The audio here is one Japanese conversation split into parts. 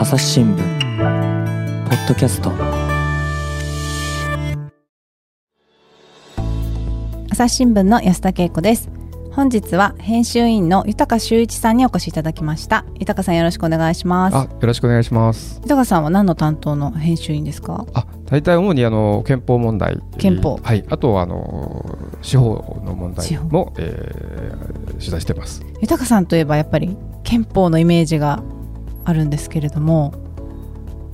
朝日新聞ポッドキャスト。朝日新聞の安田恵子です。本日は編集員の豊修一さんにお越しいただきました。豊さんよろしくお願いします。あ、よろしくお願いします。豊さんは何の担当の編集員ですか？あ、大体主にあの憲法問題、憲法。はい、あとはあの司法の問司法。題も、えー、取材してます。豊さんといえばやっぱり憲法のイメージがあるんですけれども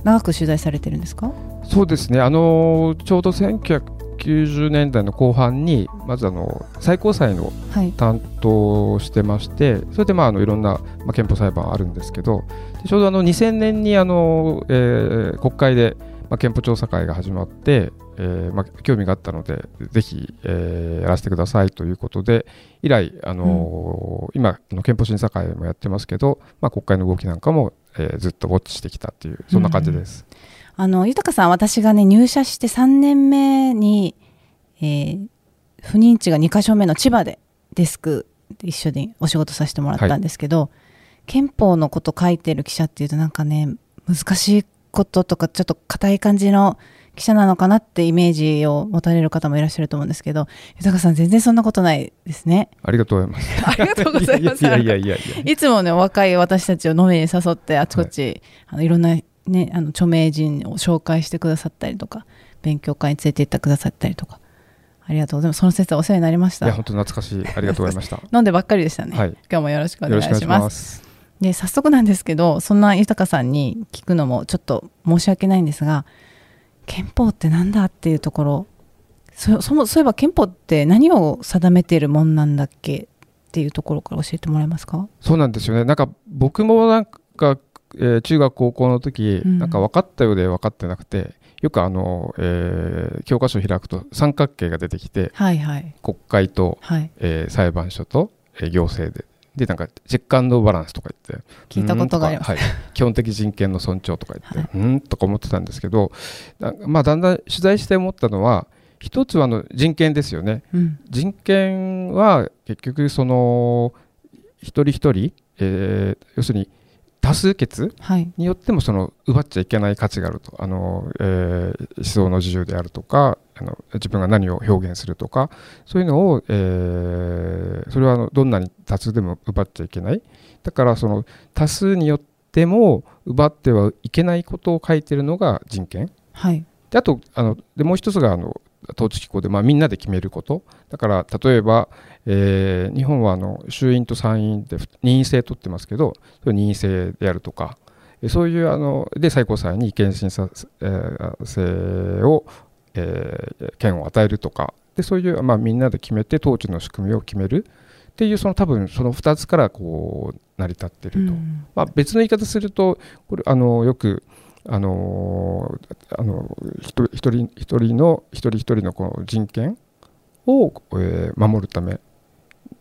長く取材されてるんですか？そうですね。あのちょうど1990年代の後半にまずあの最高裁のはい。担当をしてまして、それでまああのいろんな、まあ、憲法裁判あるんですけど、でちょうどあの2000年にあの、えー国会で、まあ、憲法調査会が始まって、えーまあ、興味があったので、ぜひ、えーやらせてくださいということで、以来、あのー今あの、憲法審査会もやってますけど、まあ、国会の動きなんかも、えーずっとウォッチしてきたっていう、そんな感じです。あの豊さん私がね入社して3年目に、えー不妊地が2か所目の千葉でデスク一緒にお仕事させてもらったんですけど、憲法のこと書いてる記者っていうとなんかね難しいこととかちょっと硬い感じの記者なのかなってイメージを持たれる方もいらっしゃると思うんですけど豊さん全然そんなことないですね。ありがとうございます。ありがとうございます。いやいやいやいやいつもね若い私たちを飲みに誘ってあちこち、あのいろんな、ね、あの著名人を紹介してくださったりとか勉強会に連れて行ってくださったりとかありがとうございますその説はお世話になりましいや、た本当懐かしい。ありがとうございました。飲んでばっかりでしたね、はい今日もよろしくお願いし願いしますます。で早速なんですけどそんな豊さんに聞くのもちょっと申し訳ないんですが憲法ってなんだっていうところ。そそもそういえば憲法って何を定めているもんなんだっけっていうところから教えてもらえますか？そうなんですよね。なんか僕もなんか、えー中学高校の時、うん。なんか分かったようで分かってなくて、よくあの、えー教科書を開くと三角形が出てきて、はいはい。国会と、はい。えー裁判所と、えー行政で。で、なんかチェックバランスとか言って、聞いたことがあります。はい、基本的人権の尊重とか言って、うーんとか思ってたんですけど、なまあ、だんだん取材して思ったのは、一つはあの人権ですよね。うん。人権は結局その一人一人、えー要するに多数決はい。によってもその奪っちゃいけない価値があると。あの、えー思想の自由であるとかあの自分が何を表現するとかそういうのを、えーそれはあのどんなに多数でも奪っちゃいけない。だからその多数によっても奪ってはいけないことを書いてるのが人権。はい。であとあのでもう一つがあの統治機構で、まあ、みんなで決めること。だから例えば、えー日本はあの衆院と参院で任意制取ってますけど任意制でやるとか。えそういうあので最高裁に違憲審査、えー制を、えー権を与えるとかでそういう、まあ、みんなで決めて統治の仕組みを決めるっていうその多分その2つからこう成り立ってると。うんまあ、別の言い方するとこれあのよくあのあの一人一人の一人一人のこの人権を、えー守るため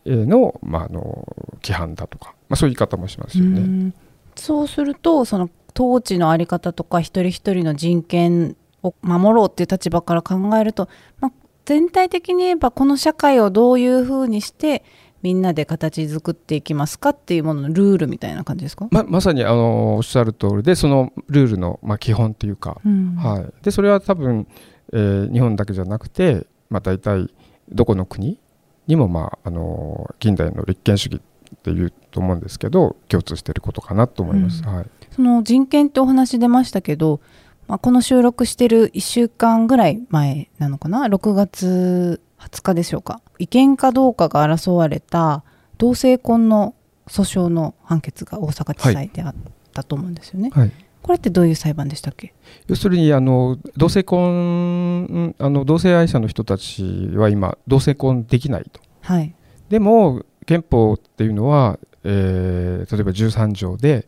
の,、まあ、あの規範だとか、まあ、そういう言い方もしますよね。うんそうするとその統治のあり方とか一人一人の人権を守ろうっていう立場から考えると、まあ、全体的に言えばこの社会をどういうふうにしてみんなで形作っていきますかっていうもののルールみたいな感じですか、ままさにあのおっしゃる通りでそのルールの、まあ、基本というか、うん。はい、でそれは多分、えー日本だけじゃなくて、まあ、大体どこの国にも、まあ、あの近代の立憲主義っていうと思うんですけど共通していることかなと思います。うん。はい。その人権ってお話出ましたけど、まあ、この収録してる1週間ぐらい前なのかな？6月20日でしょうか？違憲かどうかが争われた同性婚の訴訟の判決が大阪地裁であったと思うんですよね、はい。これってどういう裁判でしたっけ？要するにあの同性婚あの同性愛者の人たちは今同性婚できないと。はい。でも憲法っていうのは、えー例えば13条で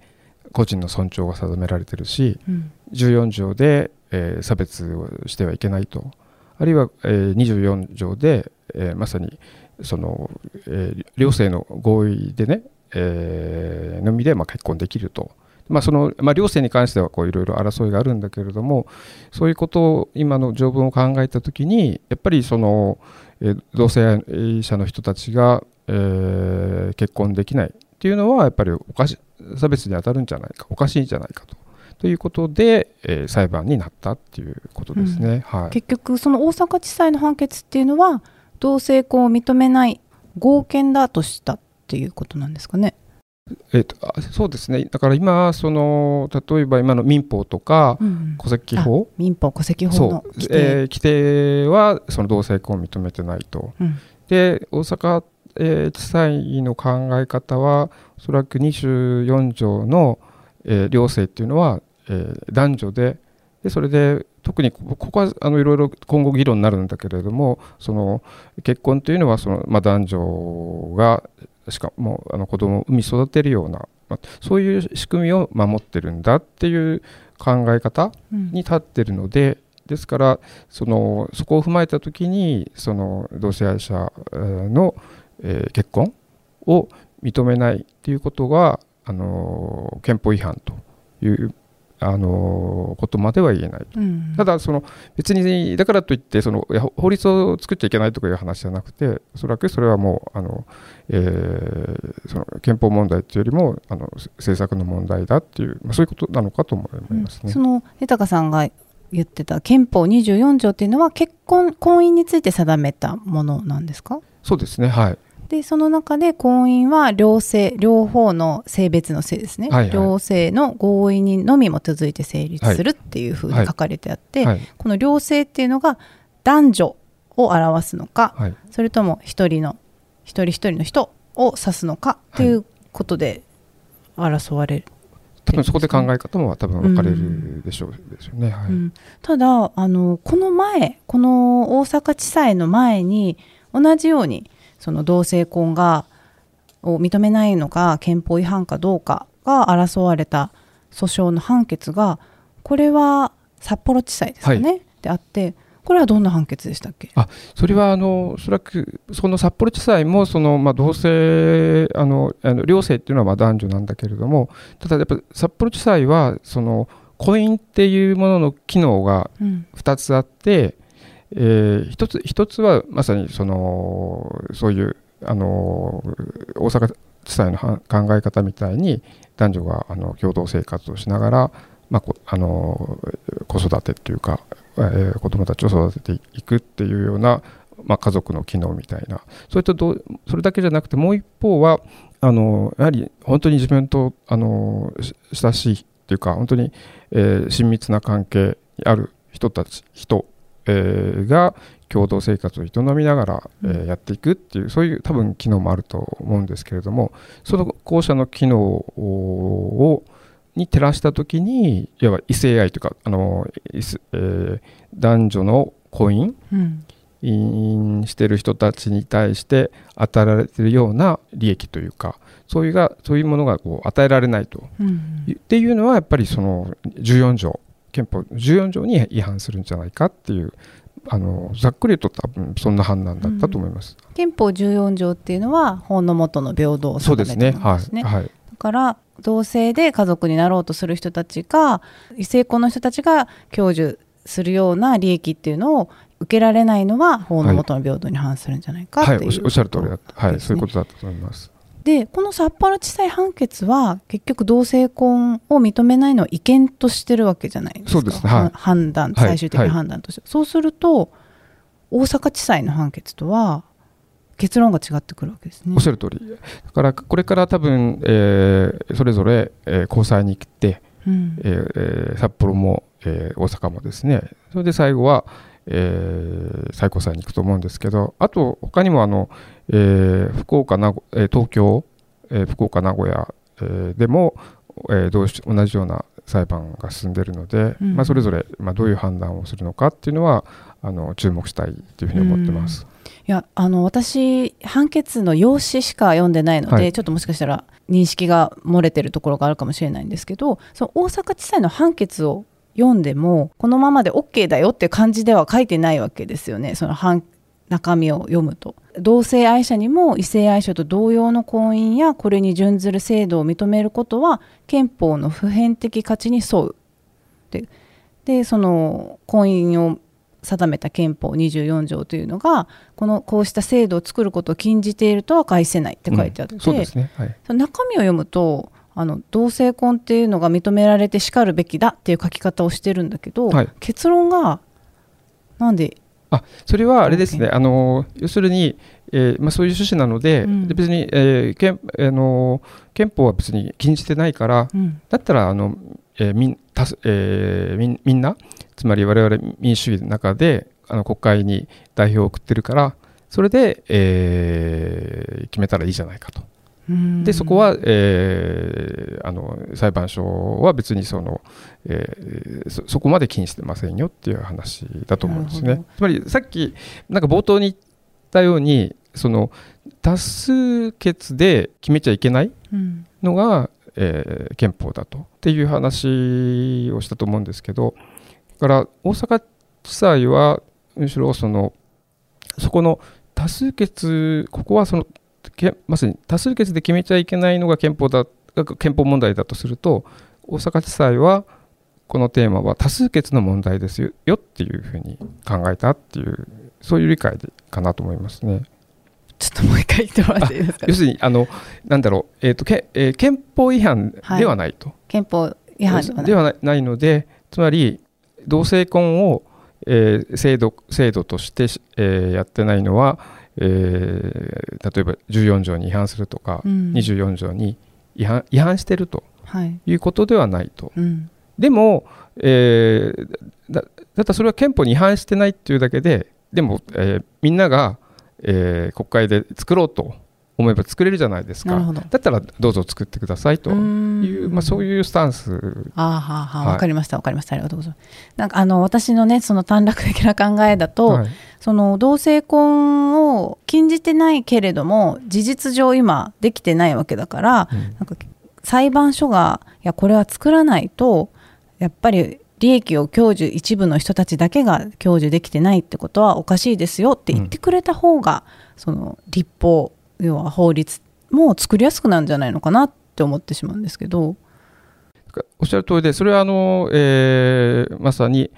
個人の尊重が定められてるしうん。14条で、えー差別をしてはいけないと。あるいは、えー24条で、えーまさにその、えー両性の合意でね、えーのみで、まあ、結婚できると。まあそのまあ、両性に関してはいろいろ争いがあるんだけれどもそういうことを今の条文を考えたときにやっぱりその、えー同性愛者の人たちが、えー結婚できないっていうのはやっぱりおかし差別に当たるんじゃないかおかしいんじゃないかと。ということで、えー裁判になったっていうことですね。はい、結局その大阪地裁の判決っていうのは同性婚を認めない合憲だとしたっていうことなんですかね。えーとあそうですねだから今その例えば今の民法とかうん戸籍法民法戸籍法の規定、えー規定はその同性婚を認めてないと。うんで大阪、えー地裁の考え方はおそらく24条の、えー両性っていうのは、えー男女ででそれで特にこここはあのいろいろ今後議論になるんだけれどもその結婚というのはその、まあ、男女がしかもあの子供を産み育てるような、まあ、そういう仕組みを守ってるんだっていう考え方うん。に立ってるのでですからそのそこを踏まえた時にその同性愛者えーの、えー結婚を認めないっていうことが、あのー憲法違反という、あのーことまでは言えない。うんただその別にだからといってその法律を作っちゃいけないとかいう話じゃなくておそらくそれはもうあの、えーその憲法問題というよりもあの政策の問題だっていう、まあ、そういうことなのかと思いますね。その豊さんが言ってた憲法24条っていうのは結婚婚姻について定めたものなんですか？そうですねはいでその中で婚姻は両性両方の性別の性ですね、はいはい。両性の合意にのみ基づいて成立するっていうふうに書かれてあって、はい。この両性っていうのが男女を表すのかはい。それとも一人の一人一人の人を指すのかっていうことで争われる、多分そこで考え方も多分分かれるでしょう,、うね。はい。うんただあのこの前この大阪地裁の前に同じようにその同性婚がを認めないのか憲法違反かどうかが争われた訴訟の判決がこれは札幌地裁ですかね、であってこれはどんな判決でしたっけ？それはあのおそらくその札幌地裁もその、まあ、同性あのあの両性っていうのはまあ男女なんだけれどもただやっぱ札幌地裁はその婚姻っていうものの機能がうん。2つあって、えー一つ一つはまさにそのそういうあの大阪地裁の考え方みたいに男女があの共同生活をしながら、まあ、あの子育てっていうか、えー子供たちを育てていくっていうような、まあ、家族の機能みたいな。それとどそれだけじゃなくてもう一方はあのやはり本当に自分とあの親しいっていうか本当に、えー親密な関係ある人たち人、えーが共同生活を営みながら、えーやっていくっていうそういう多分機能もあると思うんですけれどもその後者の機能をに照らした時にいわば異性愛というかあの、えー男女の婚姻うん。姻してる人たちに対して与えられているような利益というかそういうがそういうものがこう与えられないと。うん。っていうのはやっぱりその14条憲法14条に違反するんじゃないかっていうあのざっくりと多分そんな判断だったと思います。憲法14条っていうのは法の下の平等をそう定めですね。たものですね。はい。はい。だから同性で家族になろうとする人たちが異性婚の人たちが享受するような利益っていうのを受けられないのは法の下の平等に反するんじゃないかはいい、うおっしおっしゃる通りだった。はい、ですねそういうことだったと思います。でこの札幌地裁判決は結局同性婚を認めないのを違憲としてるわけじゃないですか。そうですね。はい。は判断はい。最終的な判断として、そうすると大阪地裁の判決とは結論が違ってくるわけですね。おっしゃる通り。だからこれから多分、えーそれぞれ、えー高裁に行って、うん。えーえー札幌も、えー大阪もですね。それで最後は、えー最高裁に行くと思うんですけどあと他にもあの、えー福岡名古、えー東京、えー福岡名古屋、えーでも、えー同し同じような裁判が進んでいるので、うん。まあ、それぞれ、まあ、どういう判断をするのかっていうのはあの注目したいというふうに思ってます。いやあの私判決の用紙しか読んでないので、はい。ちょっともしかしたら認識が漏れてるところがあるかもしれないんですけどその大阪地裁の判決を読んでもこのままで OK だよって感じでは書いてないわけですよね。その判中身を読むと。同性愛者にも異性愛者と同様の婚姻やこれに準ずる制度を認めることは憲法の普遍的価値に沿う。ででその婚姻を定めた憲法24条というのがこのこうした制度を作ることを禁じているとは返せないって書いてあって、中身を読むとあの同性婚っていうのが認められてしかるべきだっていう書き方をしてるんだけど、はい。結論がなんであそれはあれですね、あの要するに、えーまあ、そういう趣旨なので、うん。で別に、えー憲あの憲法は別に禁じてないから、うん。だったらあの、えーみんたすえーみんみんな、つまり我々民主主義の中であの国会に代表を送ってるから、それで、えー決めたらいいじゃないかと。うん。でそこは、えーあの裁判所は別にその、えーそそこまで禁じてませんよっていう話だと思うんですね。つまりさっきなんか冒頭に言ったようにその多数決で決めちゃいけないうん。のが、えー憲法だとっていう話をしたと思うんですけどだから大阪地裁はむしろそのそこの多数決ここはそのけまさに多数決で決めちゃいけないのが憲法だが憲法問題だとすると大阪地裁はこのテーマは多数決の問題ですよよっていうふうに考えたっていうそういう理解でかなと思いますね。ちょっともう一回言ってもらっていいですか？要するにあのなんだろう、えーとけえー憲法違反ではないと。憲法違反ではないではないないのでつまり同性婚を、えー制度制度として、えーやってないのは、えー例えば14条に違反するとか、うん。24条に違反違反してるとはい。いうことではないと。うん。でも、えーだだったらそれは憲法に違反してないっていうだけででも、えーみんなが、えー国会で作ろうと思えば作れるじゃないですか。だったらどうぞ作ってくださいというまあ、そうういうスタンス。あーはあはあはい。わかりましたわかりました。ありがとうございます。なんかあの私のねその短絡的な考えだと、はい。その同性婚を禁じてないけれども事実上今できてないわけだから、うん。なんか裁判所がいやこれは作らないとやっぱり利益を享受一部の人たちだけが享受できてないってことはおかしいですよって言ってくれた方が、その立法要は法律も作りやすくなるんじゃないのかなって思ってしまうんですけど。おっしゃる通りで、それはあの、えーまさに、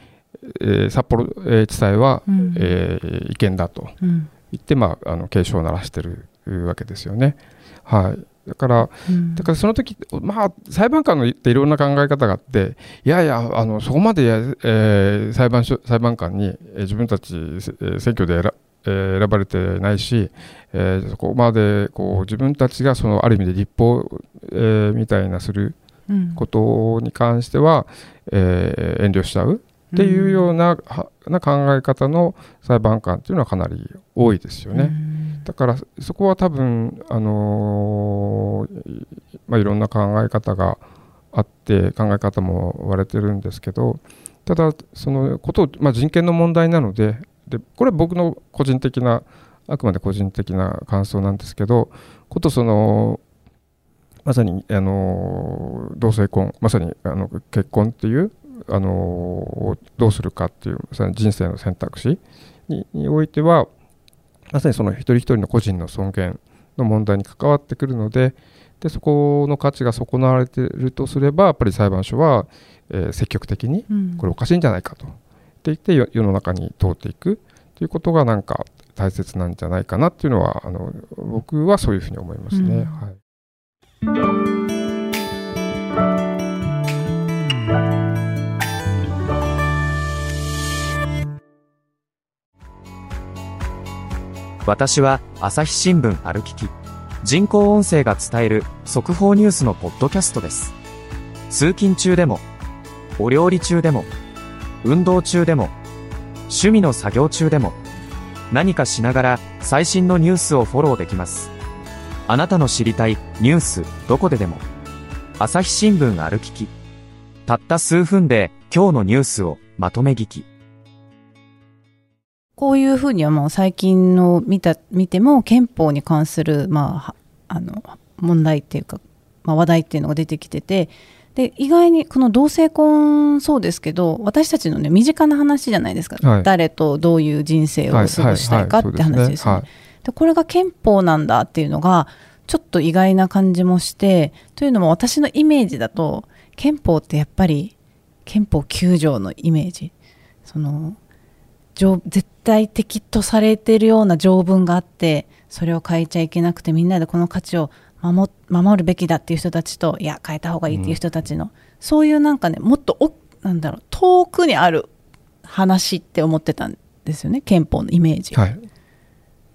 えー札幌、えー地裁は、うんえー違憲だとうん言って、まあ、あの警鐘を鳴らしてるわけですよね。はい、だから、うんだからその時まあ裁判官の言っていろんな考え方があっていやいやあのそこまでや、えー裁判所裁判官に、えー自分たち、えー選挙で選,、えー選ばれてないし、えーそこまでこう自分たちがそのある意味で立法、えーみたいなするうん。ことに関しては、えー遠慮しちゃうっていうような,、はな考え方の裁判官っていうのはかなり多いですよね。うん。だからそこは多分、あのまあ、いろんな考え方があって考え方も割れてるんですけどただそのことを、まあ、人権の問題なのででこれは僕の個人的なあくまで個人的な感想なんですけどことそのまさに、あのー同性婚まさにあの結婚っていう、あのどうするかっていうまさに人生の選択肢ににおいてはまさにその一人一人の個人の尊厳の問題に関わってくるのででそこの価値が損なわれているとすればやっぱり裁判所は、えー積極的にうん。これおかしいんじゃないかとって言って世世の中に通っていく。ということがなんか大切なんじゃないかなっていうのはあの僕はそういうふうに思いますね。うん。はい。私は朝日新聞歩きき人工音声が伝える速報ニュースのポッドキャストです。通勤中でもお料理中でも運動中でも趣味の作業中でも何かしながら最新のニュースをフォローできます。あなたの知りたいニュースどこででも朝日新聞歩ききたった数分で今日のニュースをまとめ聞き。こういうふうにはもう最近の見た見ても憲法に関する、まあ、あの問題っていうか、まあ、話題っていうのが出てきててで意外にこの同性婚そうですけど私たちのね身近な話じゃないですか、はい。誰とどういう人生を過ごしたいかって話ですよね。はい。でこれが憲法なんだっていうのがちょっと意外な感じもしてというのも私のイメージだと憲法ってやっぱり憲法9条のイメージ。その条絶対的とされているような条文があってそれを変えちゃいけなくてみんなでこの価値を守守るべきだっていう人たちといや変えた方がいいっていう人たちの、そういうなんかねもっとおなんだろう遠くにある話って思ってたんですよね憲法のイメージ、はい、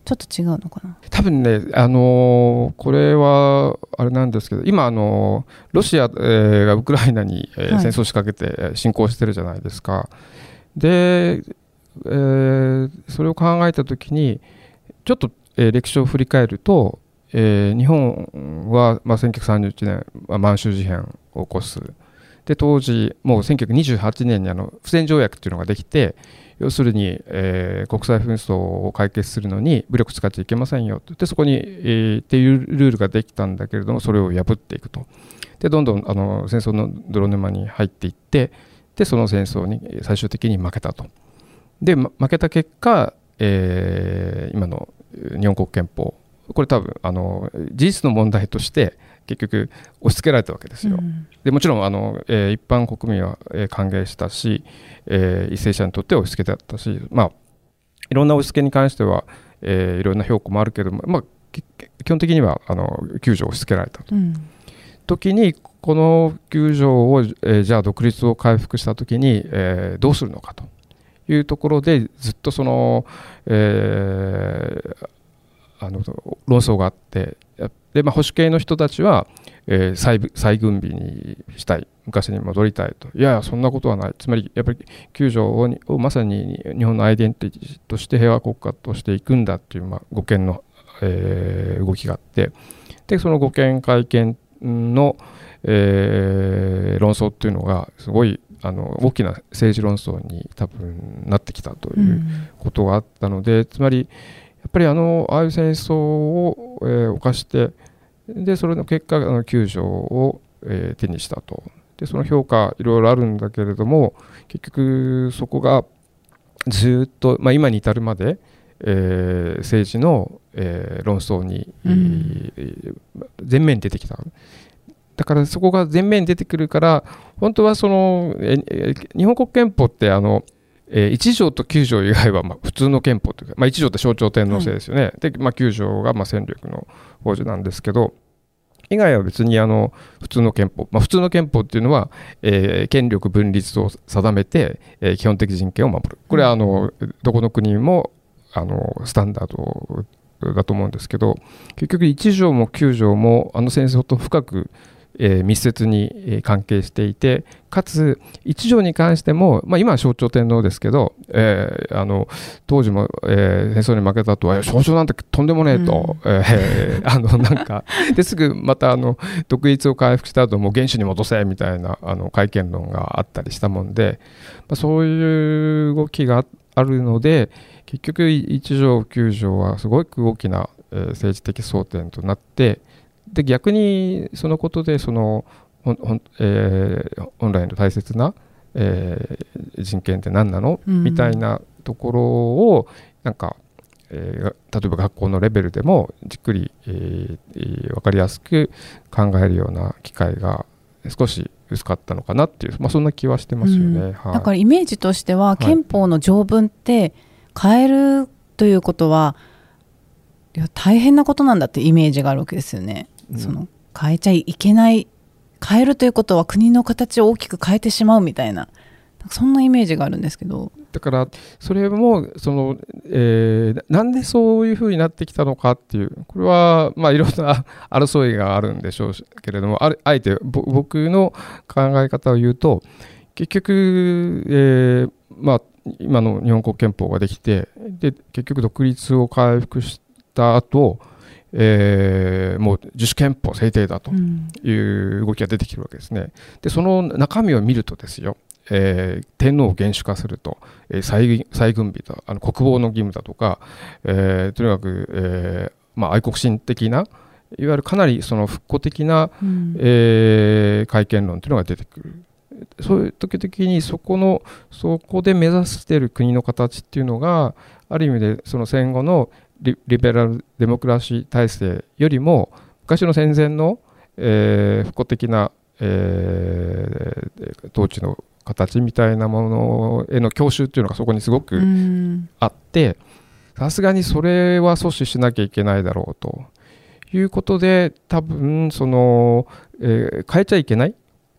ちょっと違うのかな。多分ね、あのーこれはあれなんですけど今、あのーロシア、えーがウクライナに、え戦争を仕掛けてえー侵攻してるじゃないですか。で、えーそれを考えた時にちょっと、えー歴史を振り返ると、えー日本は、まあ、1931年、まあ、満州事変を起こす。で当時もう1928年にあの不戦条約っていうのができて要するに、えー国際紛争を解決するのに武力使っちゃいけませんよでそこに、えーっていうルールができたんだけれどもそれを破っていくと。でどんどんあの戦争の泥沼に入っていってでその戦争に最終的に負けたと。で、負けた結果、えー今の日本国憲法これ多分あの事実の問題として結局押し付けられたわけですよ、うん。でもちろんあの、えー一般国民は、えー歓迎したし、えー、為政者にとっては押し付けだったし、まあ、いろんな押し付けに関しては、えーいろんな評価もあるけども、まあ、き基本的にはあの9条を押し付けられたと。うん。時にこの9条を、えーじゃあ独立を回復した時に、えーどうするのかというところでずっとその、えーあの論争があってで、まあ、保守系の人たちは、えー再再軍備にしたい。昔に戻りたいと。いやいやそんなことはない。つまりやっぱり9条をにをまさに日本のアイデンティティとして平和国家としていくんだっていう、まあ、護憲の、えー動きがあって。でその護憲会見の、えー論争っていうのがすごいあの大きな政治論争に多分なってきたといううん。ことがあったので、つまりやっぱりあのああいう戦争を、えー犯してでそれの結果あの9条を、えー手にしたと。でその評価いろいろあるんだけれども結局そこがずっと、まあ、今に至るまで、えー政治の、えー論争に、うん。えー前面に出てきた。だからそこが前面に出てくるから本当はそのええ日本国憲法ってあの、えー1条と9条以外はまあ普通の憲法というか、まあ、1条って象徴天皇制ですよね、で、まあ、9条がまあ戦力の法事なんですけど以外は別にあの普通の憲法、まあ、普通の憲法っていうのは、えー権力分立を定めて、えー基本的人権を守る。これはあのどこの国もあのスタンダードだと思うんですけど結局1条も9条もあの戦争と深く、えー密接にえー関係していてかつ1条に関しても、まあ、今は象徴天皇ですけど、えーあの当時も、えー戦争に負けたとは象徴なんてとんでもねえと、えー あのなんかですぐまたあの独立を回復した後もう原始に戻せみたいなあの会見論があったりしたもんで、まあ、そういう動きがああるので結局1条9条はすごく大きな、えー政治的争点となってで逆にそのことでそのほんほん、えー本来の大切な、えー人権って何なの、うん。みたいなところをなんか、えー例えば学校のレベルでもじっくり、えーえー分かりやすく考えるような機会が少し薄かったのかなっていう、まあ、そんな気はしてますよね。うん。はい。だからイメージとしては憲法の条文って変えるということはいや大変なことなんだってイメージがあるわけですよね。うんその変えちゃいけない変えるということは国の形を大きく変えてしまうみたいなそんなイメージがあるんですけど。だからそれもその、えーなんでそういうふうになってきたのかっていうこれはまあいろんな 争いがあるんでしょうけれどもあるあえてぼ僕の考え方を言うと結局、えーまあ、今の日本国憲法ができてで結局独立を回復した後、えーもう自主憲法制定だとうんいう動きが出てきてるわけですね。でその中身を見るとですよ、えー天皇を厳守化すると、えー再再軍備とあの国防の義務だとか、えーとにかく、えーまあ、愛国心的ないわゆるかなりその復古的な、うんえー改憲論というのが出てくる。そういう時々にそこのそこで目指している国の形っていうのがある意味でその戦後のリリベラルデモクラシー体制よりも昔の戦前の、えー復古的な、えー統治の形みたいなものへの郷愁っていうのがそこにすごうくん。あってさすがにそれは阻止しなきゃいけないだろうと。いうことで多分その、えー変えちゃいけない。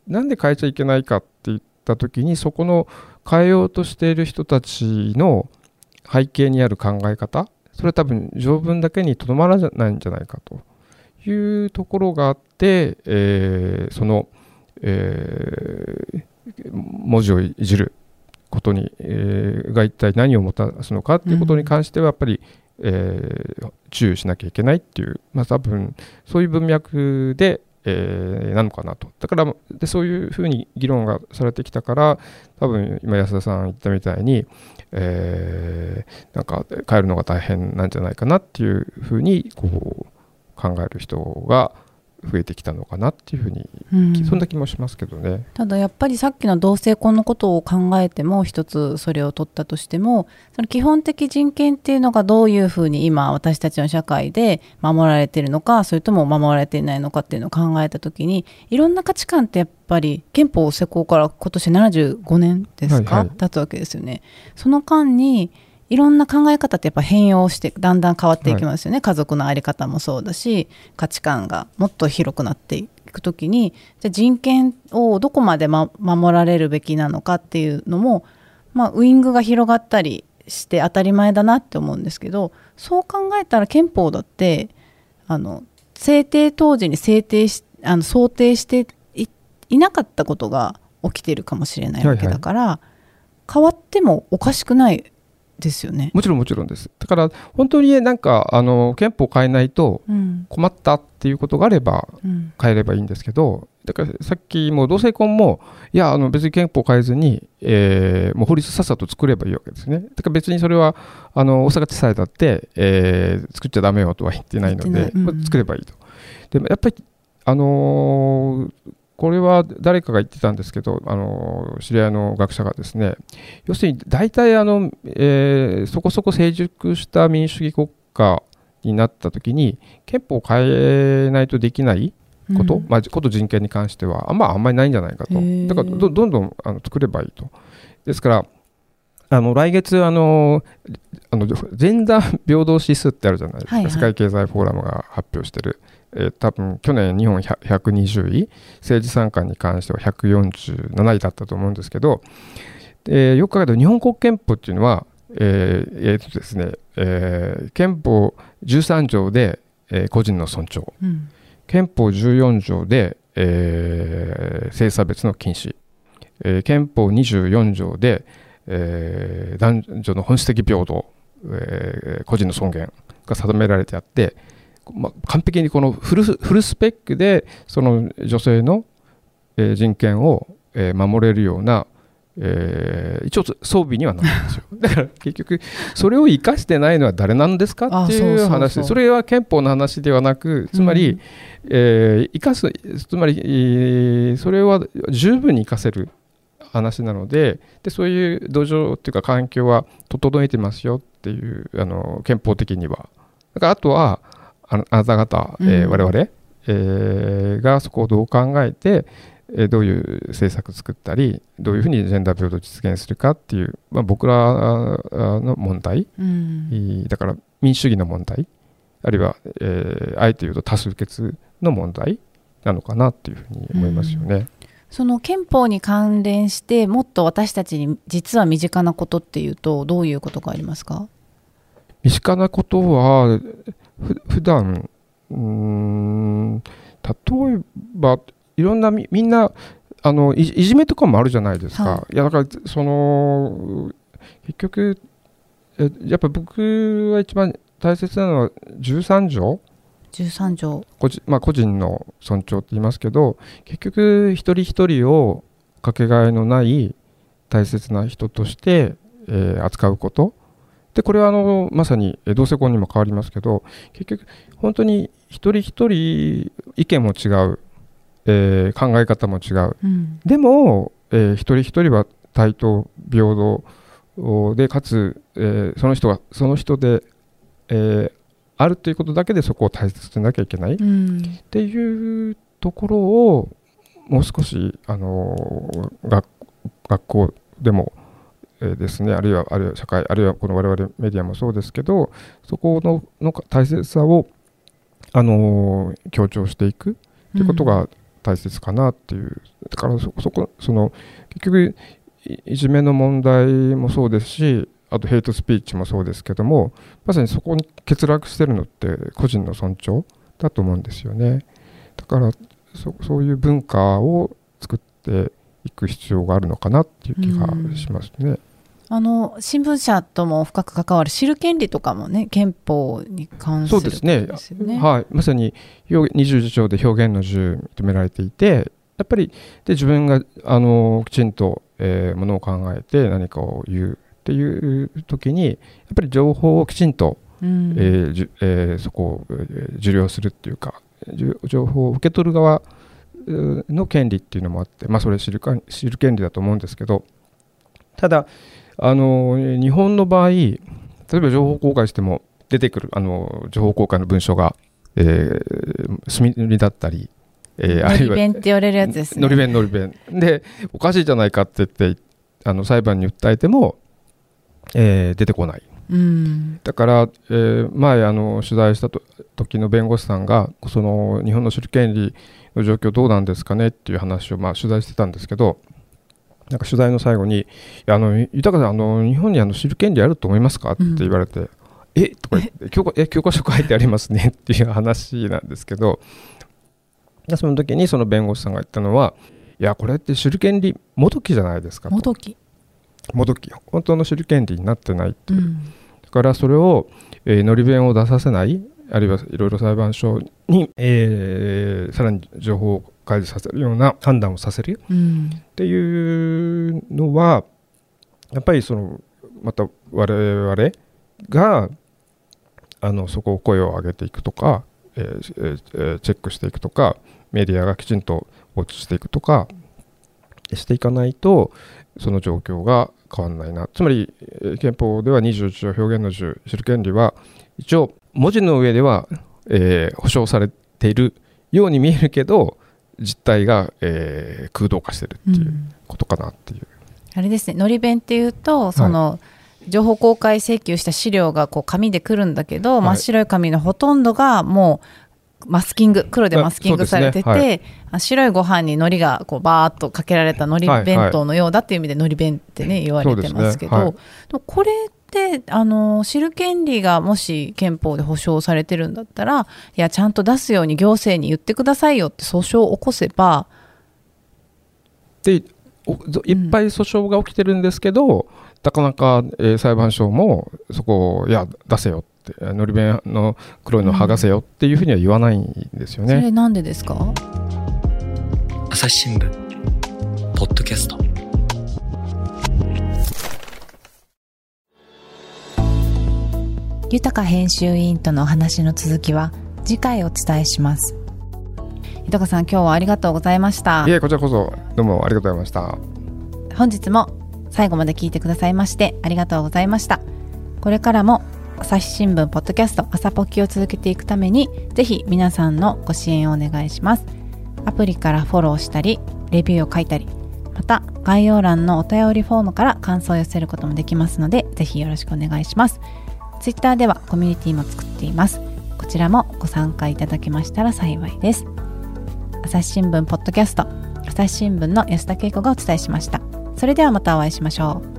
なんで変えちゃいけないかって言った時にそこの変えようとしている人たちの背景にある考え方それは多分条文だけにとどまらないんじゃないかというところがあって、えーその、えー文字をいじることに、えーが一体何をもたらすのかっていうことに関してはやっぱり、えー注意しなきゃいけないっていう、まあ、多分そういう文脈で、えーなのかなと。だからでそういうふうに議論がされてきたから多分今安田さん言ったみたいに、えーなんか変えるのが大変なんじゃないかなっていうふうにこう考える人が増えてきたのかなっていうふうに、うんそんな気もしますけどね。ただやっぱりさっきの同性婚のことを考えても一つそれを取ったとしてもその基本的人権っていうのがどういうふうに今私たちの社会で守られているのかそれとも守られていないのかっていうのを考えた時にいろんな価値観ってやっぱり憲法施行から今年75年ですか、はいはい経つわけですよね。その間にいろんな考え方ってやっぱ変容してだんだん変わっていきますよね、家族の在り方もそうだし価値観がもっと広くなっていく時にじゃあ人権をどこまで、ま、守られるべきなのかっていうのも、まあ、ウイングが広がったりして当たり前だなって思うんですけどそう考えたら憲法だってあの制定当時に制定しあの想定していいなかったことが起きてるかもしれないわけだから、変わってもおかしくないですよね。もちろんもちろんです。だから本当になんかあの憲法を変えないとうん困ったっていうことがあればうん変えればいいんですけどだからさっきも同性婚もいやあの別に憲法変えずに、えーもう法律さっさと作ればいいわけですね。だから別にそれはあの大阪地裁だって、えー作っちゃダメよとは言ってないの言ってない、うんでまあ作ればいいと。でもやっぱりあのーこれは誰かが言ってたんですけど、あのー知り合いの学者がですね要するに大体あの、えーそこそこ成熟した民主主義国家になった時に憲法を変えないとできないこと、うん。まあ、こと人権に関してはあんまあんまりないんじゃないかと。だからどどんどんあの作ればいいと。ですからあの来月あのあのジェンダー平等指数ってあるじゃないですか、はいはい。世界経済フォーラムが発表してる、えー多分去年日本100 120位政治参加に関しては147位だったと思うんですけど、えーよく考えると日本国憲法っていうのは、えーえーとですねえー憲法13条で、えー個人の尊重うん。憲法14条で、えー性差別の禁止、えー憲法24条で、えー男女の本質的平等、えー個人の尊厳が定められてあって、ま、完璧にこのフルフルスペックでその女性の、えー人権を、えー守れるような、えー一応装備にはなるんですよ。だから結局それを生かしてないのは誰なんですかっていう話。でそれは憲法の話ではなくつまり、うん。えー生かすつまり、えーそれは十分に生かせる話なのででそういう土壌っていうか環境は整えてますよっていうあの憲法的には。だからあとはああなた方、えーうん我々、えーがそこをどう考えて、えーどういう政策作ったりどういうふうにジェンダー平等を実現するかっていう、まあ、僕らあの問題。うん。だから民主主義の問題。あるいは、えーあえて言うと多数決の問題。なのかなっていうふうに思いますよね。その憲法に関連してもっと私たちに実は身近なことっていうとどういうことがありますか？身近なことはふ普段うーん例えばいろんなみみんなあのいいじめとかもあるじゃないですか。、はい。やだからその結局えやっぱ僕は一番大切なのは13条。13条。個人,、まあ、個人の尊重って言いますけど結局一人一人をかけがえのない大切な人として、えー扱うことでこれはあのまさにえー同性婚にも変わりますけど結局本当に一人一人意見も違う、えー考え方も違う。うん。でも、えー一人一人は対等平等おでかつ、えーその人がその人で、えーあるということだけでそこを大切になきゃいけない、うん。っていうところをもう少しあの学学校でも、えーですね。あるいはあるいは社会あるいはこの我々メディアもそうですけどそこのの大切さをあの強調していくということが大切かなっていう、だからそそこその結局いいじめの問題もそうですしあとヘイトスピーチもそうですけどもまさにそこに欠落してるのって個人の尊重だと思うんですよね。だからそそういう文化を作っていく必要があるのかなっていう気がしますね。あの新聞社とも深く関わる知る権利とかもね憲法に関するそうですね。はい、まさに表21条で表現の自由認められていてやっぱりで自分があのきちんと、えーものを考えて何かを言うっていう時にやっぱり情報をきちんと、うん。えーえーそこを、えー受領するっていうか情報を受け取る側うの権利っていうのもあって、まあ、それ知るか知る権利だと思うんですけどただあの日本の場合例えば情報公開しても出てくるあの情報公開の文書が、えー、墨塗りだったり、えーあのるいはり弁って言われるやつですね。のり弁のり弁。でおかしいじゃないかって言ってあの裁判に訴えても、えー出てこない。うん。だから、えー前あの取材したと時の弁護士さんがその日本の知る権利の状況どうなんですかねっていう話を、まあ、取材してたんですけどなんか取材の最後に「いやあの豊さんあの日本にあの知る権利あると思いますか?」って言われて「え？とか言って教科え教科書書いてありますね？っていう話なんですけどでその時にその弁護士さんが言ったのはいやこれって知る権利もどきじゃないですかと。もどき。もどき本当の知る権利になってないって。いううん。だからそれを、えー、のり弁を出させないあるいはいろいろ裁判所に、えーさらに情報を開示させるような判断をさせるっていうのはやっぱりそのまた我々があのそこを声を上げていくとか、えーえーチェックしていくとかメディアがきちんとウォッチしていくとかしていかないとその状況が変わらないな。つまり憲法では21条表現の自由知る権利は一応文字の上では、えー保障されているように見えるけど実態が、えー空洞化してるっていううん。ことかなっていう。あれですね。のり弁っていうとその、情報公開請求した資料がこう紙で来るんだけど、い。真っ白い紙のほとんどがもうマスキング黒でマスキングされてて、あそうですあ白いご飯に海苔がこうバーッとかけられた海苔弁当のようだっていう意味で海苔弁ってね言われてますけどね。でもこれってあの知る権利がもし憲法で保障されてるんだったらいやちゃんと出すように行政に言ってくださいよって訴訟を起こせばでおいっぱい訴訟が起きてるんですけど、なかなか、えー裁判所もそこをいや出せよってえーのり弁の黒いの剥がせよっていうふうには言わないんですよね。それなんでですか？朝日新聞ポッドキャスト。豊か編集委員とのお話の続きは次回お伝えします。豊さん今日はありがとうございました。いえこちらこそどうもありがとうございました。本日も最後まで聞いてくださいましてありがとうございました。これからも朝日新聞ポッドキャスト朝ポキを続けていくためにぜひ皆さんのご支援をお願いします。アプリからフォローしたりレビューを書いたりまた概要欄のお便りフォームから感想を寄せることもできますのでぜひよろしくお願いします。ツイッターではコミュニティも作っています。こちらもご参加いただけましたら幸いです。朝日新聞ポッドキャスト朝日新聞の安田恵子がお伝えしました。それではまたお会いしましょう。